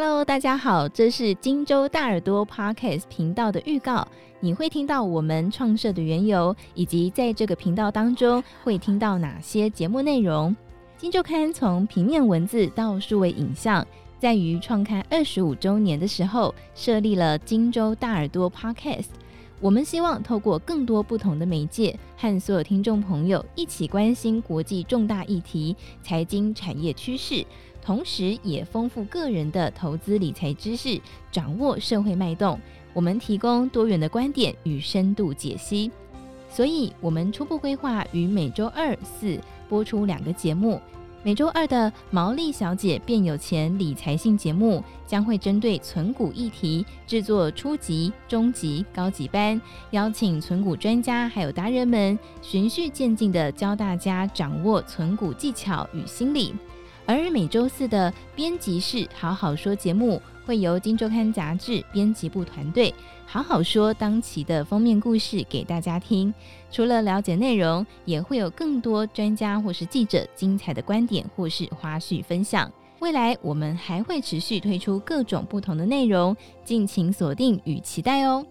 Hello，大家好，这是荆州大耳朵 Podcast 频道的预告。你会听到我们创设的缘由，以及在这个频道当中会听到哪些节目内容。荆州刊从平面文字到数位影像，在于创刊二十五周年的时候，设立了荆州大耳朵 Podcast。我们希望透过更多不同的媒介，和所有听众朋友一起关心国际重大议题、财经产业趋势。同时，也丰富个人的投资理财知识，掌握社会脉动。我们提供多元的观点与深度解析，所以我们初步规划于每周二、四播出两个节目。每周二的“毛利小姐变有钱”理财性节目，将会针对存股议题制作初级、中级、高级班，邀请存股专家还有达人们，循序渐进地教大家掌握存股技巧与心理。而每周四的编辑室好好说节目，会由《金周刊》杂志编辑部团队好好说当期的封面故事给大家听。除了了解内容，也会有更多专家或是记者精彩的观点或是花絮分享。未来我们还会持续推出各种不同的内容，敬请锁定与期待哦。